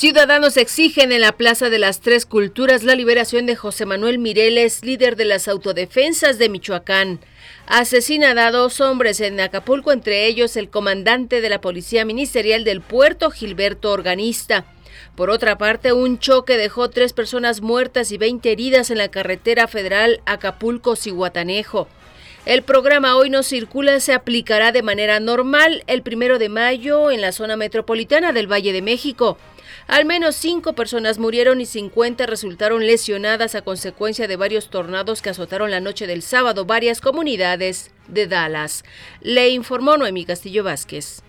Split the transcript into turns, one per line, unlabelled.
Ciudadanos exigen en la Plaza de las Tres Culturas la liberación de José Manuel Mireles, líder de las autodefensas de Michoacán. Asesinan a dos hombres en Acapulco, entre ellos el comandante de la Policía Ministerial del Puerto, Gilberto Organista. Por otra parte, un choque dejó tres personas muertas y 20 heridas en la carretera federal Acapulco-Cihuatanejo. El programa Hoy no circula se aplicará de manera normal el primero de mayo en la zona metropolitana del Valle de México. Al menos cinco personas murieron y 50 resultaron lesionadas a consecuencia de varios tornados que azotaron la noche del sábado varias comunidades de Dallas. Le informó Noemí Castillo Vázquez.